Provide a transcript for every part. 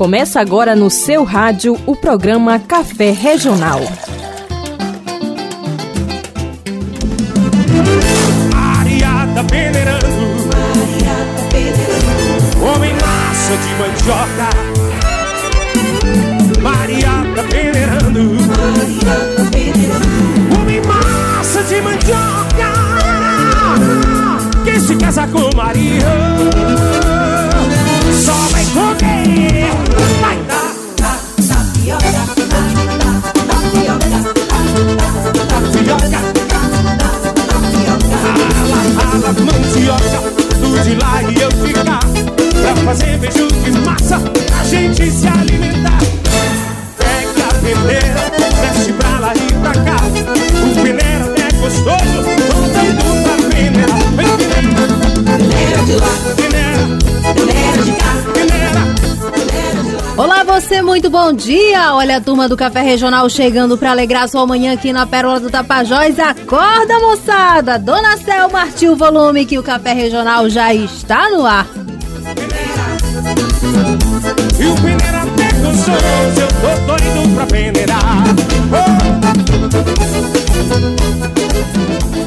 Começa agora no seu rádio o programa Café Regional. Mariata peneirando, Mariata peneirando, homem massa de mandioca. Mariata peneirando, Mariata peneirando, homem massa de mandioca. Quem se casa com Maria de lá e eu cá Pra fazer beijo de massa, a gente se alimentar. Pega a peneira, desce pra lá e pra cá. O peneira é gostoso, muito bom dia! Olha a turma do Café Regional chegando para alegrar sua manhã aqui na Pérola do Tapajós. Acorda, moçada! Dona Selma artiu o volume que o Café Regional já está no ar. E o peneira é gostoso, eu tô doido pra peneirar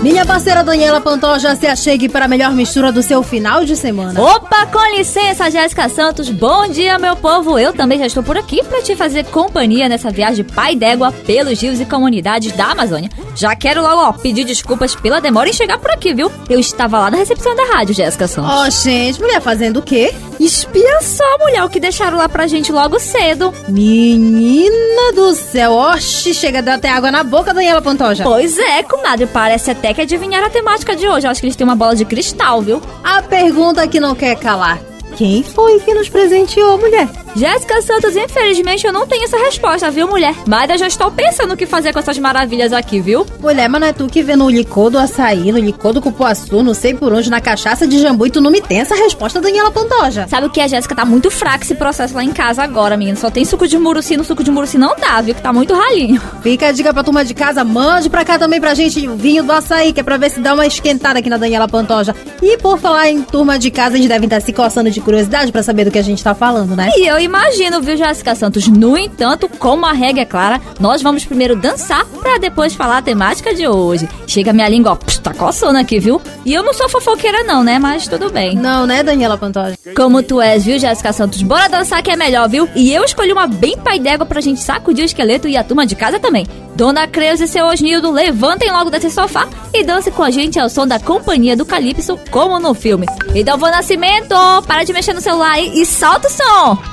Minha parceira Daniela Pantoja se achegue para a melhor mistura do seu final de semana. Opa, com licença, Jéssica Santos. Bom dia, meu povo. Eu também já estou por aqui para te fazer companhia nessa viagem pai d'égua pelos rios e comunidades da Amazônia. Já quero logo, ó, pedir desculpas pela demora em chegar por aqui, viu? Eu estava lá na recepção da rádio, Jéssica Santos. Ó, gente, mulher fazendo o quê? Espia só, mulher, o que deixaram lá pra gente logo cedo. Menina do céu, oxe, chega até água na boca, Daniela Pantoja. Pois é, comadre, parece até que adivinharam a temática de hoje. Eu acho que eles têm uma bola de cristal, viu? A pergunta que não quer calar. Quem foi que nos presenteou, mulher? Jéssica Santos, infelizmente eu não tenho essa resposta, viu, mulher? Mas eu já estou pensando o que fazer com essas maravilhas aqui, viu? Mulher, mas não é tu que vê no licor do açaí, no licor do cupuaçu, não sei por onde, na cachaça de jambu e tu não me tem essa resposta, Daniela Pantoja. Sabe o que? A Jéssica tá muito fraca esse processo lá em casa agora, menina. Só tem suco de muruci, no suco de muruci não dá, viu? Que tá muito ralinho. Fica a dica pra turma de casa, mande pra cá também pra gente o vinho do açaí, que é pra ver se dá uma esquentada aqui na Daniela Pantoja. E por falar em turma de casa, eles devem estar se coçando de curiosidade pra saber do que a gente tá falando, né? E eu imagino, viu, Jéssica Santos? No entanto, como a regra é clara, nós vamos primeiro dançar pra depois falar a temática de hoje. Chega minha língua, ó, pss, tá coçando aqui, viu? E eu não sou fofoqueira não, né? Mas tudo bem. Não, né, Daniela Pantoja? Como tu és, viu, Jéssica Santos? Bora dançar que é melhor, viu? E eu escolhi uma bem pai d'égua pra gente sacudir o esqueleto e a turma de casa também. Dona Creuza e seu Osnildo, levantem logo desse sofá e dance com a gente ao som da companhia do Calypso, como no filme. E Dalvan Nascimento, para de mexer no celular aí e solta o som!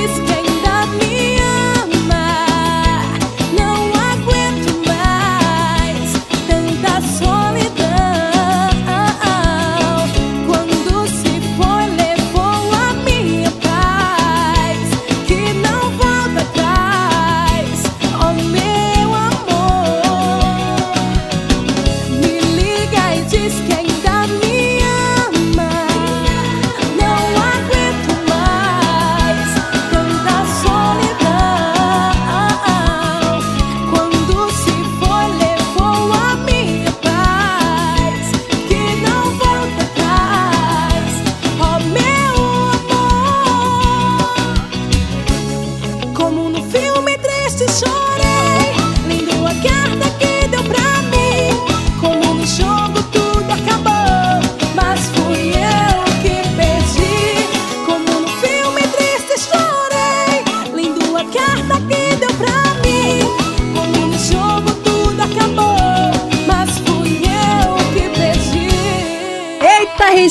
Me liga e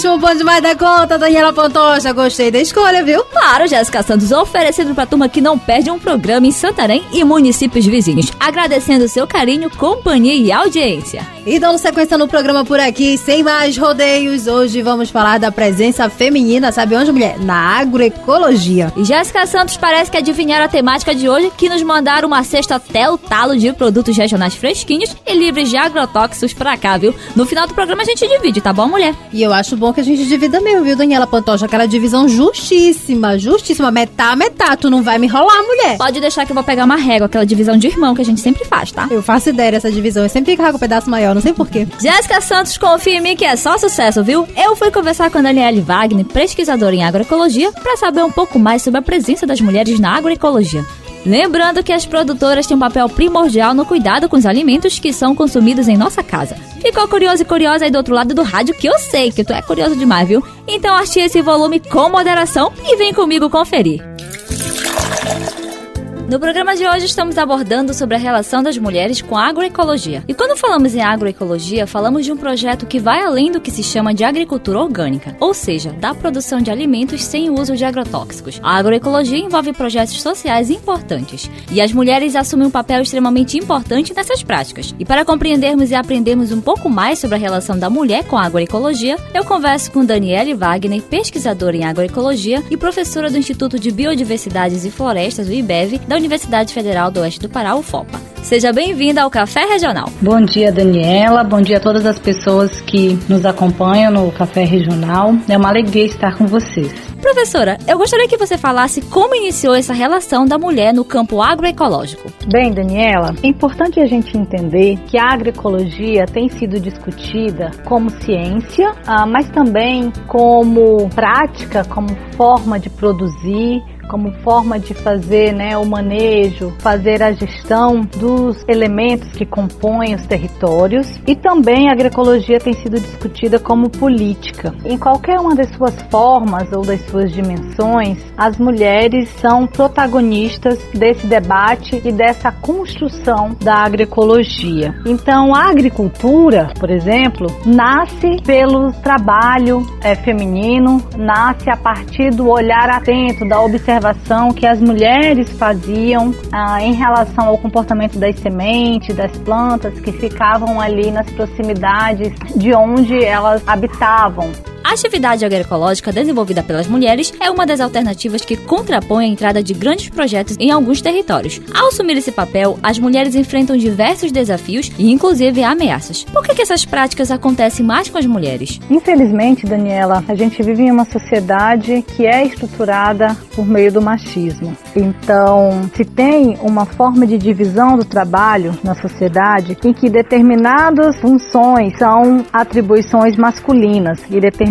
Ritmo bom demais da conta, Daniela Pantoja. Gostei da escolha, viu? Claro, Jéssica Santos oferecendo pra turma que não perde um programa em Santarém e municípios vizinhos. Agradecendo seu carinho, companhia e audiência. E dando sequência no programa por aqui, sem mais rodeios, hoje vamos falar da presença feminina, sabe onde, mulher? Na agroecologia. E Jéssica Santos parece que adivinharam a temática de hoje, que nos mandaram uma cesta até o talo de produtos regionais fresquinhos e livres de agrotóxicos pra cá, viu? No final do programa a gente divide, tá bom, mulher? E eu acho bom que a gente divida mesmo, viu, Daniela Pantoja? Aquela divisão justíssima, justíssima. Metá, metá. Tu não vai me enrolar, mulher. Pode deixar que eu vou pegar uma régua, aquela divisão de irmão que a gente sempre faz, tá? Eu faço ideia dessa divisão. Eu sempre carrego um pedaço maior, não não sei porquê. Jéssica Santos, confia em mim que é só sucesso, viu? Eu fui conversar com a Daniele Wagner, pesquisadora em agroecologia, para saber um pouco mais sobre a presença das mulheres na agroecologia. Lembrando que as produtoras têm um papel primordial no cuidado com os alimentos que são consumidos em nossa casa. Ficou curioso e curiosa aí do outro lado do rádio, que eu sei que tu é curioso demais, viu? Então achei esse volume com moderação e vem comigo conferir. No programa de hoje estamos abordando sobre a relação das mulheres com a agroecologia. E quando falamos em agroecologia, falamos de um projeto que vai além do que se chama de agricultura orgânica, ou seja, da produção de alimentos sem o uso de agrotóxicos. A agroecologia envolve projetos sociais importantes, e as mulheres assumem um papel extremamente importante nessas práticas. E para compreendermos e aprendermos um pouco mais sobre a relação da mulher com a agroecologia, eu converso com Daniele Wagner, pesquisadora em agroecologia e professora do Instituto de Biodiversidades e Florestas, o IBEV, da Universidade Federal do Oeste do Pará, UFOPA. Seja bem-vinda ao Café Regional. Bom dia, Daniela. Bom dia a todas as pessoas que nos acompanham no Café Regional. É uma alegria estar com vocês. Professora, eu gostaria que você falasse como iniciou essa relação da mulher no campo agroecológico. Bem, Daniela, é importante a gente entender que a agroecologia tem sido discutida como ciência, ah, mas também como prática, como forma de produzir como forma de fazer né, o manejo, fazer a gestão dos elementos que compõem os territórios e também a agroecologia tem sido discutida como política. Em qualquer uma das suas formas ou das suas dimensões, as mulheres são protagonistas desse debate e dessa construção da agroecologia. Então, a agricultura, por exemplo, nasce pelo trabalho é, feminino, nasce a partir do olhar atento, da observação observação que as mulheres faziam ah, em relação ao comportamento das sementes, das plantas que ficavam ali nas proximidades de onde elas habitavam. A atividade agroecológica desenvolvida pelas mulheres é uma das alternativas que contrapõe a entrada de grandes projetos em alguns territórios. Ao assumir esse papel, as mulheres enfrentam diversos desafios e, inclusive, ameaças. Por que, que essas práticas acontecem mais com as mulheres? Infelizmente, Daniela, a gente vive em uma sociedade que é estruturada por meio do machismo. Então, se tem uma forma de divisão do trabalho na sociedade em que determinadas funções são atribuições masculinas e determinadas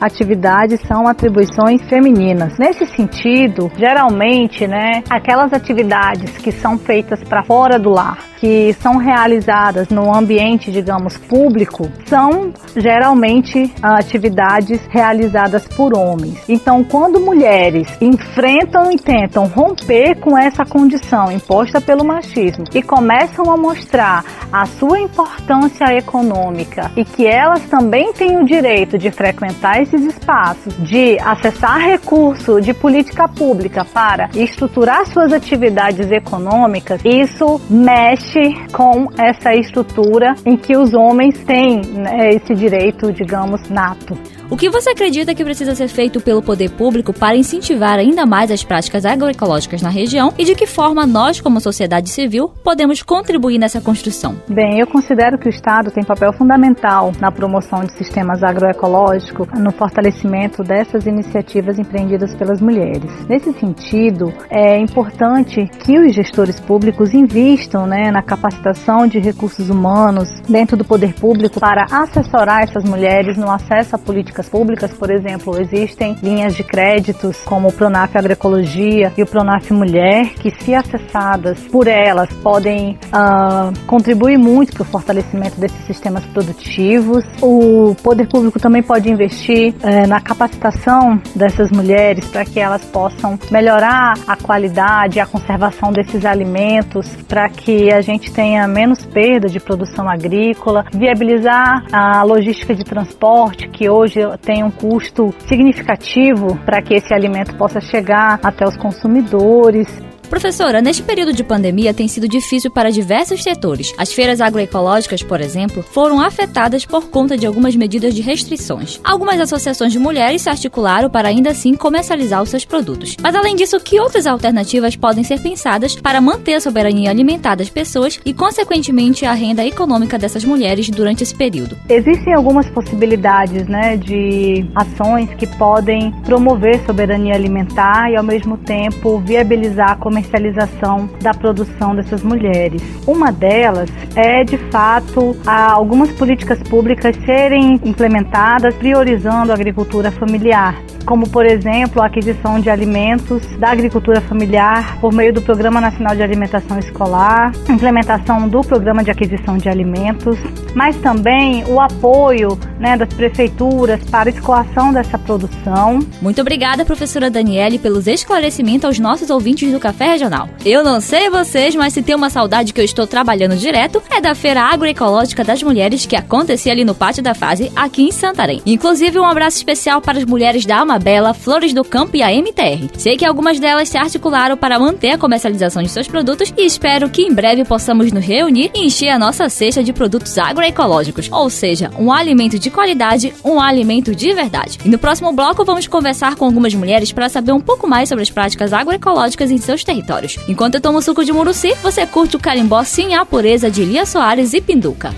atividades são atribuições femininas. Nesse sentido, geralmente, né, aquelas atividades que são feitas para fora do lar, que são realizadas no ambiente, digamos, público, são geralmente atividades realizadas por homens. Então, quando mulheres enfrentam e tentam romper com essa condição imposta pelo machismo e começam a mostrar a sua importância econômica e que elas também têm o direito de frequentar esses espaços, de acessar recurso de política pública para estruturar suas atividades econômicas, isso mexe com essa estrutura em que os homens têm né, esse direito, digamos, nato. O que você acredita que precisa ser feito pelo poder público para incentivar ainda mais as práticas agroecológicas na região e de que forma nós, como sociedade civil, podemos contribuir nessa construção? Bem, eu considero que o Estado tem papel fundamental na promoção de sistemas agroecológicos, no fortalecimento dessas iniciativas empreendidas pelas mulheres. Nesse sentido, é importante que os gestores públicos invistam né, na capacitação de recursos humanos dentro do poder público para assessorar essas mulheres no acesso a políticas públicas, por exemplo, existem linhas de créditos como o Pronaf Agroecologia e o Pronaf Mulher, que se acessadas por elas podem uh, contribuir muito para o fortalecimento desses sistemas produtivos. O poder público também pode investir uh, na capacitação dessas mulheres para que elas possam melhorar a qualidade, a conservação desses alimentos, para que a gente tenha menos perda de produção agrícola, viabilizar a logística de transporte, que hoje tem um custo significativo para que esse alimento possa chegar até os consumidores. Professora, neste período de pandemia tem sido difícil para diversos setores. As feiras agroecológicas, por exemplo, foram afetadas por conta de algumas medidas de restrições. Algumas associações de mulheres se articularam para ainda assim comercializar os seus produtos. Mas além disso, que outras alternativas podem ser pensadas para manter a soberania alimentar das pessoas e, consequentemente, a renda econômica dessas mulheres durante esse período? Existem algumas possibilidades né, de ações que podem promover soberania alimentar e, ao mesmo tempo, viabilizar a comercialização da produção dessas mulheres. Uma delas é, de fato, algumas políticas públicas serem implementadas priorizando a agricultura familiar, como, por exemplo, a aquisição de alimentos da agricultura familiar por meio do Programa Nacional de Alimentação Escolar, implementação do Programa de Aquisição de Alimentos, mas também o apoio né, das prefeituras para a escoação dessa produção. Muito obrigada, professora Daniele, pelos esclarecimentos aos nossos ouvintes do Café Regional. Eu não sei vocês, mas se tem uma saudade que eu estou trabalhando direto, é da Feira Agroecológica das Mulheres que acontecia ali no Pátio da Fase, aqui em Santarém. Inclusive, um abraço especial para as mulheres da Amabela, Flores do Campo e a MTR. Sei que algumas delas se articularam para manter a comercialização de seus produtos e espero que em breve possamos nos reunir e encher a nossa cesta de produtos agroecológicos, ou seja, um alimento de qualidade, um alimento de verdade. E no próximo bloco vamos conversar com algumas mulheres para saber um pouco mais sobre as práticas agroecológicas em seus territórios. Enquanto eu tomo suco de muruci, você curte o carimbó Sim a Pureza de Lia Soares e Pinduca.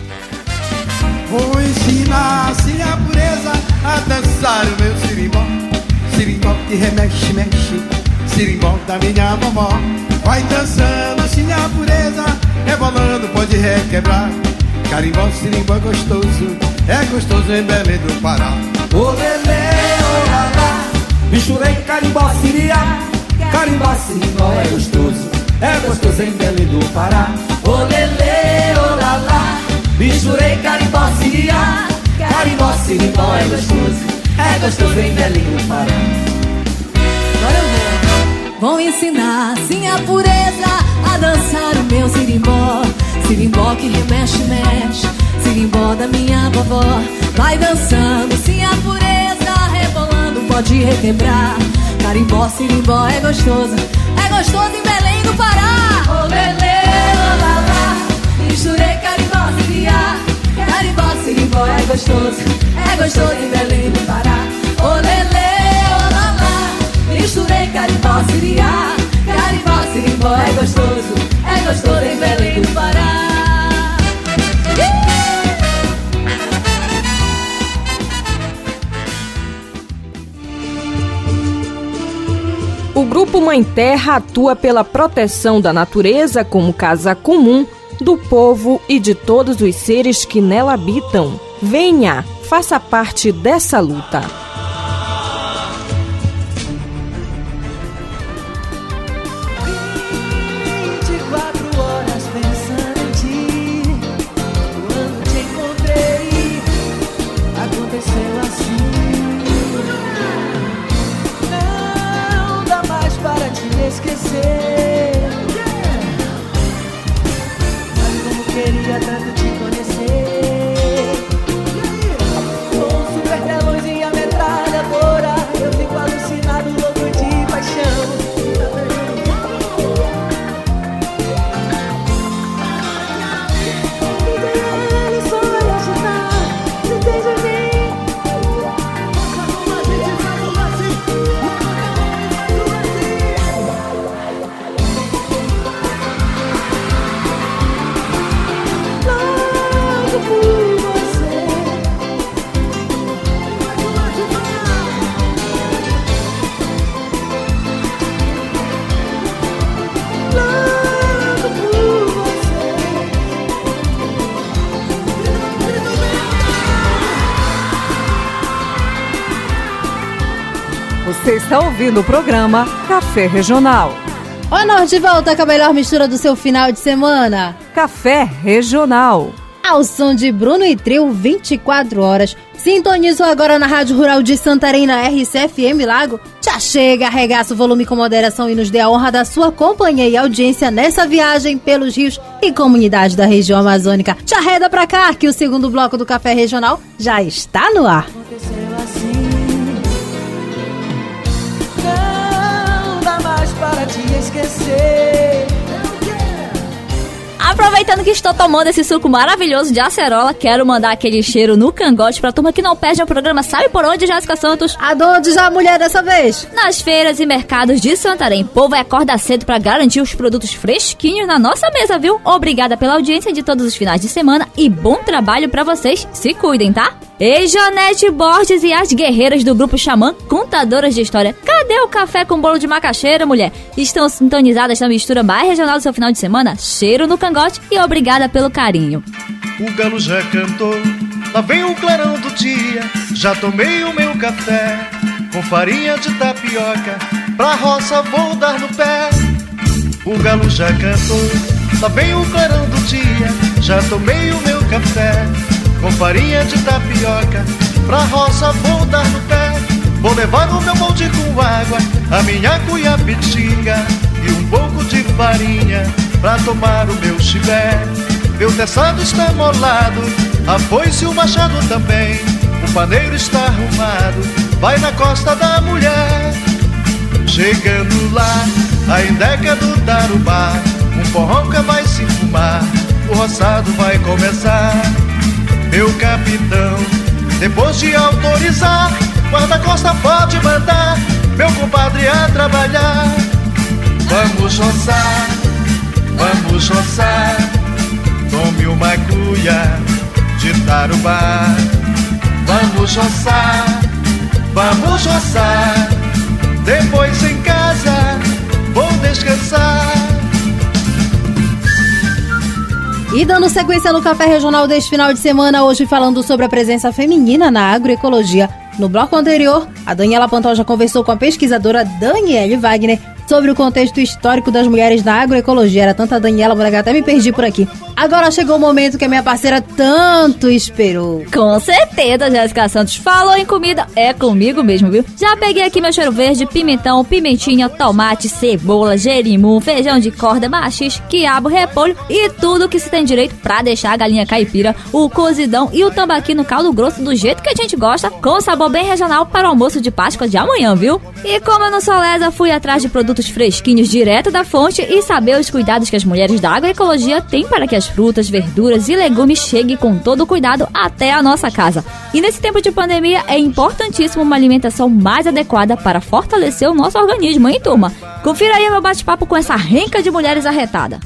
Vou ensinar sim a pureza a dançar o meu sirimbó Que remexe, mexe. Sirimbó da minha vovó. Vai dançando sim a pureza. Rebolando pode requebrar. Carimbó, sirimbó é gostoso. É gostoso em Belém do Pará. Ô lelê, ô lalá, misturei carimbó, siriá. Carimbó, sirimbó é gostoso, é gostoso em Belém do Pará. Ô lelê, ô lalá, misturei carimbó, siriá. Carimbó, sirimbó é gostoso, é gostoso em Belém do Pará vou. Ensinar sim a pureza a dançar o meu sirimbó. Sirimbó que remexe, mexe. Sirimbó da minha vovó. Vai dançando sim a pureza, rebolando, pode requebrar. Carimbó, sirimbó é gostoso. É gostoso em Belém do Pará. Ô lelê, ô lalá. Misturei carimbó, siriá. Carimbó, sirimbó é gostoso. É gostoso em Belém do Pará. Ô lelê, ô lalá. Misturei carimbó, siriá Carimbó, sirimbó é gostoso É gostoso em Belém do Pará O Grupo Mãe Terra atua pela proteção da natureza como casa comum do povo e de todos os seres que nela habitam. Venha, faça parte dessa luta. Está ouvindo o programa Café Regional. Ó, de volta com a melhor mistura do seu final de semana. Café Regional. Ao som de Bruno e Trio, 24 horas. Sintonizou agora na Rádio Rural de Santarém, na RCFM Lago? Já chega, arregaça o volume com moderação e nos dê a honra da sua companhia e audiência nessa viagem pelos rios e comunidades da região amazônica. Já reda pra cá que o segundo bloco do Café Regional já está no ar. Aproveitando que estou tomando esse suco maravilhoso de acerola, quero mandar aquele cheiro no cangote pra turma que não perde o programa Sabe por onde, Jéssica Santos? Aonde já a mulher dessa vez? Nas feiras e mercados de Santarém. Povo é acorda cedo pra garantir os produtos fresquinhos na nossa mesa, viu? Obrigada pela audiência de todos os finais de semana e bom trabalho pra vocês. Se cuidem, tá? Ei, Janete Borges e as guerreiras do grupo Xamã, contadoras de história. Cadê o café com bolo de macaxeira, mulher? Estão sintonizadas na mistura mais regional do seu final de semana? Cheiro no cangote e obrigada pelo carinho. O galo já cantou, lá vem o clarão do dia. Já tomei o meu café com farinha de tapioca. Pra roça vou dar no pé. O galo já cantou, lá vem o clarão do dia. Já tomei o meu café com farinha de tapioca. Pra roça vou dar no pé. Vou levar o meu molde com água, a minha cuiapitinga e um pouco de farinha pra tomar o meu chibé. Meu teçado está molado, a foice e o machado também. O paneiro está arrumado, vai na costa da mulher. Chegando lá, a endeca do Tarubá, um porroca vai se fumar, o roçado vai começar. Meu capitão, depois de autorizar, guarda-costa pode mandar, meu compadre a trabalhar. Vamos roçar, vamos roçar. Tome uma cuia de tarubá Vamos roçar, vamos roçar Depois em casa vou descansar E dando sequência no Café Regional deste final de semana, hoje falando sobre a presença feminina na agroecologia. No bloco anterior, a Daniela Pantoja conversou com a pesquisadora Daniele Wagner sobre o contexto histórico das mulheres na agroecologia. Era tanta Daniela, vou até me perdi por aqui. Agora chegou o momento que a minha parceira tanto esperou. Com certeza, Jéssica Santos falou em comida. É comigo mesmo, viu? Já peguei aqui meu cheiro verde, pimentão, pimentinha, tomate, cebola, jerimum, feijão de corda, machis, quiabo, repolho e tudo que se tem direito pra deixar a galinha caipira, o cozidão e o tambaqui no caldo grosso do jeito que a gente gosta, com sabor bem regional para o almoço de Páscoa de amanhã, viu? E como eu não sou lesa, fui atrás de produtos fresquinhos direto da fonte e saber os cuidados que as mulheres da agroecologia têm para que as frutas, verduras e legumes cheguem com todo o cuidado até a nossa casa. E nesse tempo de pandemia é importantíssimo uma alimentação mais adequada para fortalecer o nosso organismo, hein, turma? Confira aí meu bate-papo com essa renca de mulheres arretada.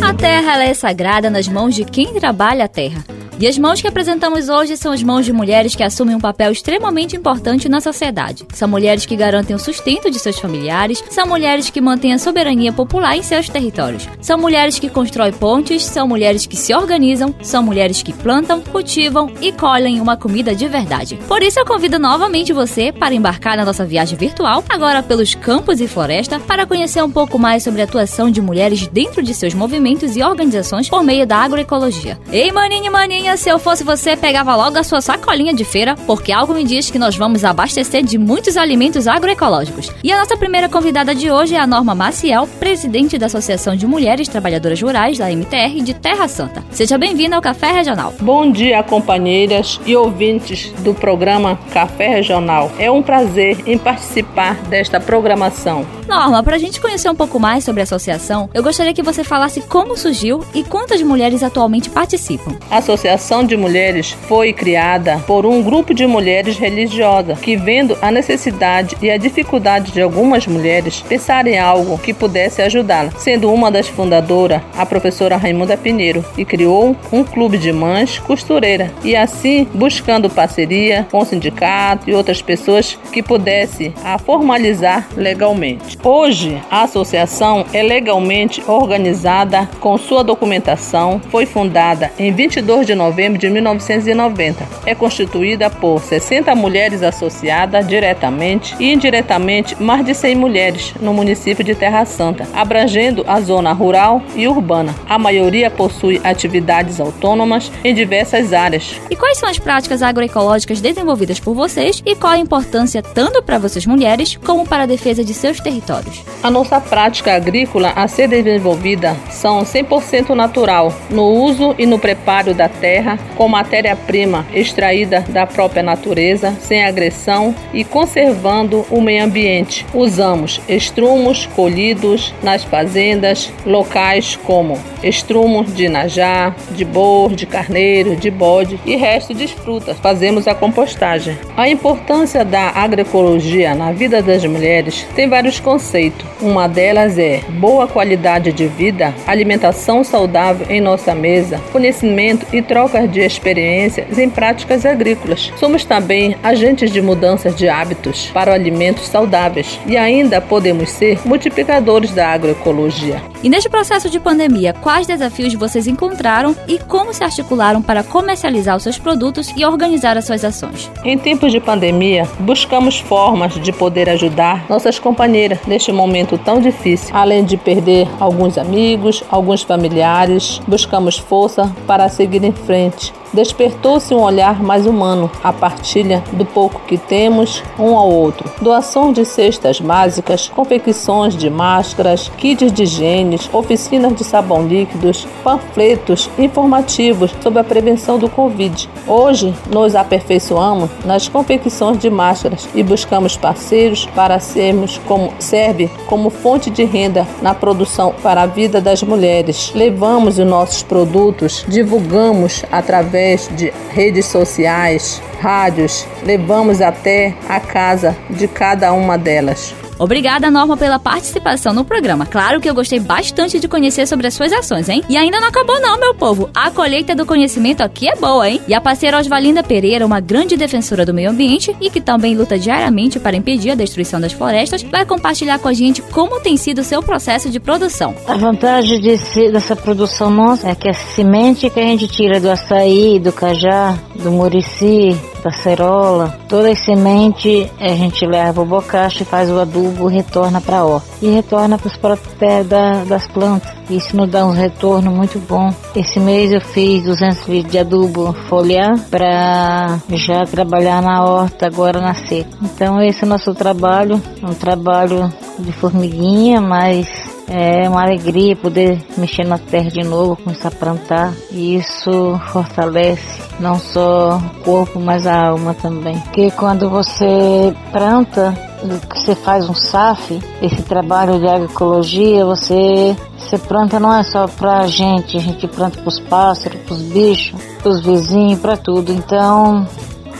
A terra é sagrada nas mãos de quem trabalha a terra. E as mãos que apresentamos hoje são as mãos de mulheres que assumem um papel extremamente importante na sociedade. São mulheres que garantem o sustento de seus familiares, são mulheres que mantêm a soberania popular em seus territórios. São mulheres que constroem pontes, são mulheres que se organizam, são mulheres que plantam, cultivam e colhem uma comida de verdade. Por isso eu convido novamente você para embarcar na nossa viagem virtual, agora pelos campos e floresta, para conhecer um pouco mais sobre a atuação de mulheres dentro de seus movimentos e organizações por meio da agroecologia. Ei, maninho e se eu fosse você, pegava logo a sua sacolinha de feira, porque algo me diz que nós vamos abastecer de muitos alimentos agroecológicos. E a nossa primeira convidada de hoje é a Norma Maciel, presidente da Associação de Mulheres Trabalhadoras Rurais da MTR de Terra Santa. Seja bem-vinda ao Café Regional. Bom dia, companheiras e ouvintes do programa Café Regional. É um prazer em participar desta programação. Norma, para a gente conhecer um pouco mais sobre a associação, eu gostaria que você falasse como surgiu e quantas mulheres atualmente participam. A Associação de Mulheres foi criada por um grupo de mulheres religiosas que, vendo a necessidade e a dificuldade de algumas mulheres, pensaram em algo que pudesse ajudá-las. Sendo uma das fundadoras, a professora Raimunda Pinheiro, e criou um clube de mães costureira e assim buscando parceria com o sindicato e outras pessoas que pudesse a formalizar legalmente. Hoje, a associação é legalmente organizada com sua documentação, foi fundada em 22 de novembro de 1990. É constituída por 60 mulheres associadas diretamente e indiretamente mais de 100 mulheres no município de Terra Santa, abrangendo a zona rural e urbana. A maioria possui atividades autônomas em diversas áreas. E quais são as práticas agroecológicas desenvolvidas por vocês e qual a importância tanto para vocês mulheres como para a defesa de seus territórios? A nossa prática agrícola a ser desenvolvida são 100% natural no uso e no preparo da terra terra com matéria-prima extraída da própria natureza, sem agressão e conservando o meio ambiente. Usamos estrumos colhidos nas fazendas locais como estrumos de najá, de bor, de carneiro, de bode e resto de frutas. Fazemos a compostagem. A importância da agroecologia na vida das mulheres tem vários conceitos. Uma delas é boa qualidade de vida, alimentação saudável em nossa mesa, conhecimento e troca de experiências em práticas agrícolas. Somos também agentes de mudanças de hábitos para alimentos saudáveis e ainda podemos ser multiplicadores da agroecologia. E neste processo de pandemia, quais desafios vocês encontraram e como se articularam para comercializar os seus produtos e organizar as suas ações? Em tempos de pandemia, buscamos formas de poder ajudar nossas companheiras neste momento tão difícil. Além de perder alguns amigos, alguns familiares, buscamos força para seguir em frente. Despertou-se um olhar mais humano, a partilha do pouco que temos um ao outro. Doação de cestas básicas, confecções de máscaras, kits de higiene, oficinas de sabão líquidos, panfletos informativos sobre a prevenção do Covid. Hoje, nos aperfeiçoamos nas confecções de máscaras e buscamos parceiros para sermos como serve como fonte de renda na produção para a vida das mulheres. Levamos os nossos produtos, divulgamos através de redes sociais, rádios, levamos até a casa de cada uma delas. Obrigada, Norma, pela participação no programa. Claro que eu gostei bastante de conhecer sobre as suas ações, hein? E ainda não acabou não, meu povo. A colheita do conhecimento aqui é boa, hein? E a parceira Osvalinda Pereira, uma grande defensora do meio ambiente e que também luta diariamente para impedir a destruição das florestas, vai compartilhar com a gente como tem sido o seu processo de produção. A vantagem desse, dessa produção nossa é que a semente que a gente tira do açaí, do cajá, do murici, da cerola, toda a semente a gente leva o bocacho e faz o adubo, retorna para a horta e retorna para os próprios pés da, das plantas. Isso nos dá um retorno muito bom. Esse mês eu fiz 200 litros de adubo foliar para já trabalhar na horta agora na seca. Então esse é o nosso trabalho, um trabalho de formiguinha, mas é uma alegria poder mexer na terra de novo, começar a plantar. E isso fortalece não só o corpo, mas a alma também. Porque quando você planta, você faz um SAF, esse trabalho de agroecologia, você, você planta não é só pra gente, a gente planta pros pássaros, pros bichos, pros vizinhos, pra tudo. Então,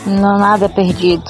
não nada é perdido.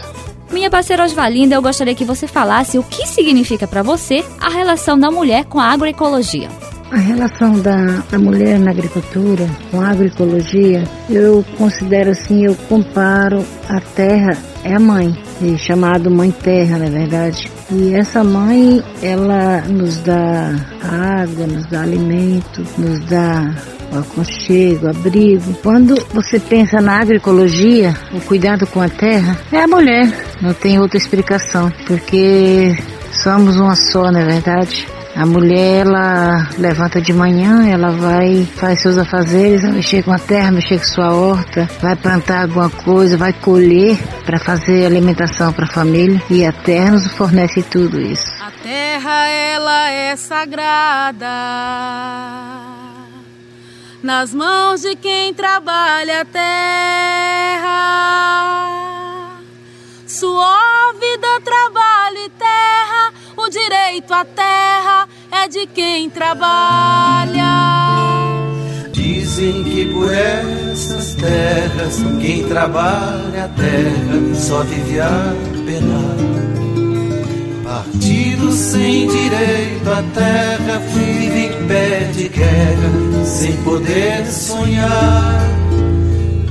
Minha parceira Osvalinda, eu gostaria que você falasse o que significa para você a relação da mulher com a agroecologia. A relação da, da mulher na agricultura com a agroecologia, eu considero assim, eu comparo a terra é a mãe, chamado mãe terra, na verdade. E essa mãe, ela nos dá água, nos dá alimento, nos dá o aconchego, abrigo. Quando você pensa na agroecologia, o cuidado com a terra, é a mulher. Não tem outra explicação, porque somos uma só, na verdade. A mulher, ela levanta de manhã, ela vai, faz seus afazeres, mexer com a terra, mexer com sua horta, vai plantar alguma coisa, vai colher para fazer alimentação para a família e a terra nos fornece tudo isso. A terra, ela é sagrada nas mãos de quem trabalha a terra. Suor, vida, trabalho e terra, o direito à terra é de quem trabalha. Dizem que por essas terras quem trabalha a terra só vive a penar. Partido sem direito à terra vive em pé de guerra sem poder sonhar.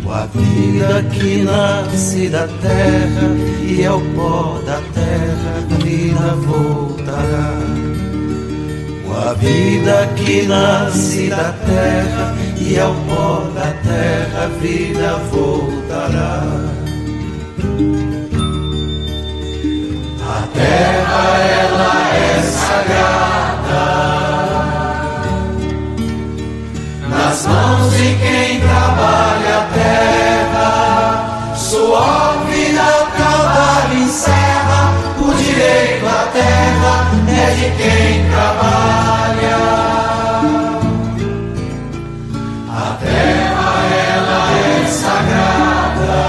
Com a vida que nasce da terra e ao pó da terra a vida voltará. Com a vida que nasce da terra e ao pó da terra a vida voltará. A terra ela é sagrada nas mãos de quem trabalha a terra. Sua é de quem trabalha. A terra, ela é sagrada.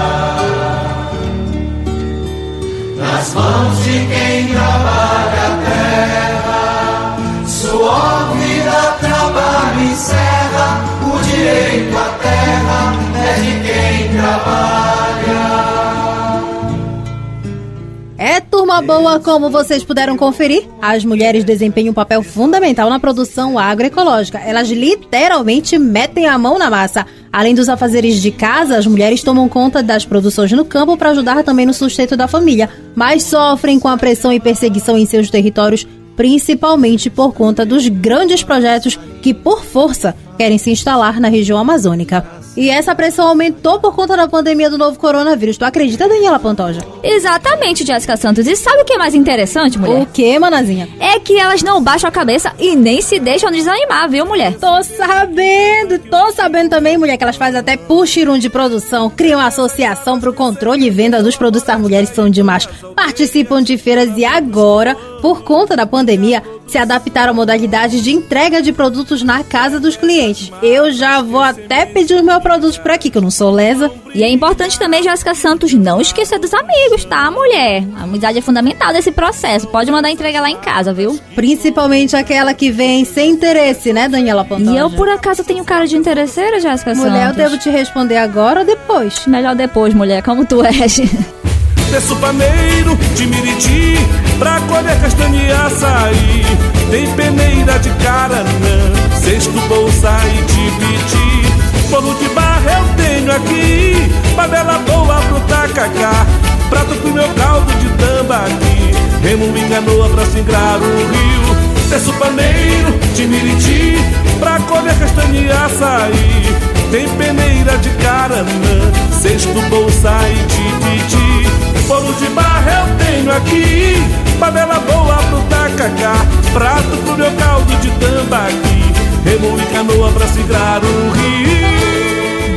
Nas mãos de quem trabalha a terra, sua vida, trabalho encerra. O direito à terra é de quem trabalha. Turma boa, como vocês puderam conferir, as mulheres desempenham um papel fundamental na produção agroecológica. Elas literalmente metem a mão na massa. Além dos afazeres de casa, as mulheres tomam conta das produções no campo para ajudar também no sustento da família, mas sofrem com a pressão e perseguição em seus territórios, principalmente por conta dos grandes projetos que, por força, querem se instalar na região amazônica. E essa pressão aumentou por conta da pandemia do novo coronavírus. Tu acredita, Daniela Pantoja? Exatamente, Jéssica Santos. E sabe o que é mais interessante, mulher? O que, manazinha? É que elas não baixam a cabeça e nem se deixam desanimar, viu, mulher? Tô sabendo, tô sabendo também, mulher, que elas fazem até puxirum de produção, criam associação pro controle e venda dos produtos das mulheres são demais, participam de feiras e agora, por conta da pandemia, se adaptaram à modalidade de entrega de produtos na casa dos clientes. Eu já vou até pedir os meus produtos por aqui, que eu não sou lesa. E é importante também, Jéssica Santos, não esquecer dos amigos, tá, mulher? A amizade é fundamental desse processo. Pode mandar entrega lá em casa, viu? Principalmente aquela que vem sem interesse, né, Daniela Pantoja? E eu, por acaso, tenho cara de interesseira, Jéssica Santos? Mulher, eu devo te responder agora ou depois? Melhor depois, mulher, como tu és. Desço paneiro de Miriti pra colher castanha e açaí. Tem peneira de caranã, cesto, bolsa e tipiti. Bolo de barra eu tenho aqui, panela boa pro tacacá. Prato pro meu caldo de tambaqui, remo e canoa pra singrar o rio. Desço paneiro de Miriti pra colher castanha e açaí. Tem peneira de caranã, cesto, bolsa e tipiti. Tenho aqui, panela boa pro tacacá, prato pro meu caldo de tambaqui, remo e canoa pra singrar o rio.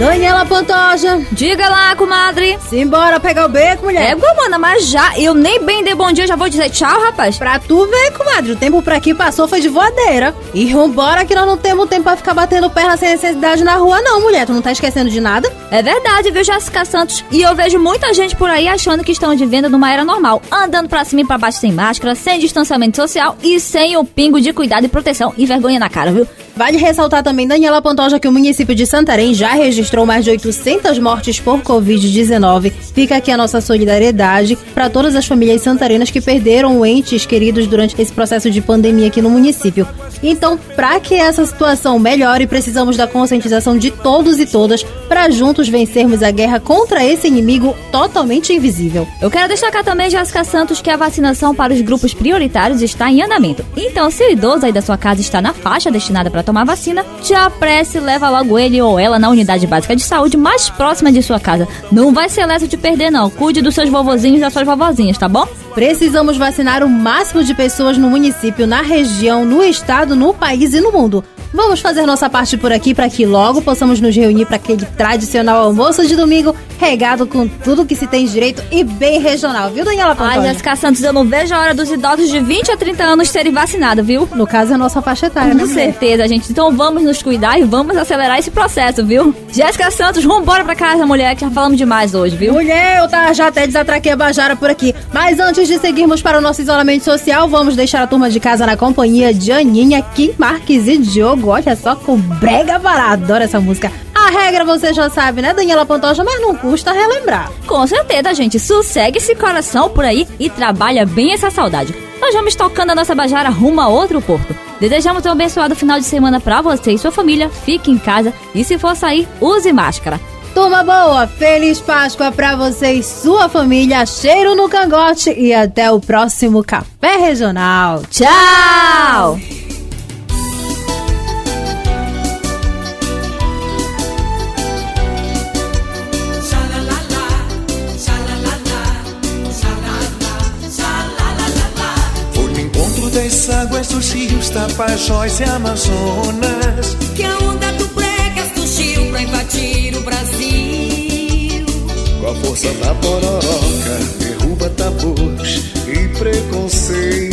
Daniela Pantoja, Diga lá, comadre. simbora pegar o beco, mulher. É, mana, mas já, eu nem bem dei bom dia, já vou dizer tchau, rapaz. Pra tu ver, comadre, o tempo por aqui passou foi de voadeira. E vambora que nós não temos tempo pra ficar batendo perna sem necessidade na rua, não, mulher. Tu não tá esquecendo de nada? É verdade, viu, Jéssica Santos? E eu vejo muita gente por aí achando que estão de venda numa era normal, andando pra cima e pra baixo sem máscara, sem distanciamento social e sem o pingo de cuidado e proteção e vergonha na cara, viu? Vale ressaltar também, Daniela Pantoja, que o município de Santarém já registrou mais de 800 mortes por Covid-19. Fica aqui a nossa solidariedade para todas as famílias santarenas que perderam entes queridos durante esse processo de pandemia aqui no município. Então, para que essa situação melhore, precisamos da conscientização de todos e todas para juntos vencermos a guerra contra esse inimigo totalmente invisível. Eu quero destacar também, Jéssica Santos, que a vacinação para os grupos prioritários está em andamento. Então, se o idoso aí da sua casa está na faixa destinada para tomar vacina, já apresse e leva logo ele ou ela na unidade básica de saúde mais próxima de sua casa. Não vai ser leso de perder, não. Cuide dos seus vovozinhos e das suas vovozinhas, tá bom? Precisamos vacinar o máximo de pessoas no município, na região, no estado, no país e no mundo. Vamos fazer nossa parte por aqui para que logo possamos nos reunir para aquele tradicional almoço de domingo, regado com tudo que se tem direito e bem regional, viu, Daniela Ai, Pantoja? Jéssica Santos, eu não vejo a hora dos idosos de 20 a 30 anos serem vacinados, viu? No caso, é a nossa faixa etária, né? Com mulher? certeza, gente. Então vamos nos cuidar e vamos acelerar esse processo, viu? Jéssica Santos, vambora pra casa, mulher, que já falamos demais hoje, viu? Mulher, eu tá, já até desatraquei a Bajara por aqui. Mas antes de seguirmos para o nosso isolamento social, vamos deixar a turma de casa na companhia de Aninha, Kim Marques e Diogo. Olha só com brega varado. Adoro essa música. A regra você já sabe, né, Daniela Pantoja? Mas não custa relembrar. Com certeza, gente. Sossegue esse coração por aí e trabalha bem essa saudade. Nós vamos tocando a nossa Bajara rumo a outro porto. Desejamos um abençoado final de semana pra você e sua família. Fique em casa e se for sair, use máscara. Turma boa, feliz Páscoa pra você e sua família. Cheiro no cangote e até o próximo Café Regional. Tchau! Das águas dos rios Tapajós e Amazonas Que a onda do bregas surgiu pra invadir o Brasil. Com a força da pororoca Derruba tabus e preconceitos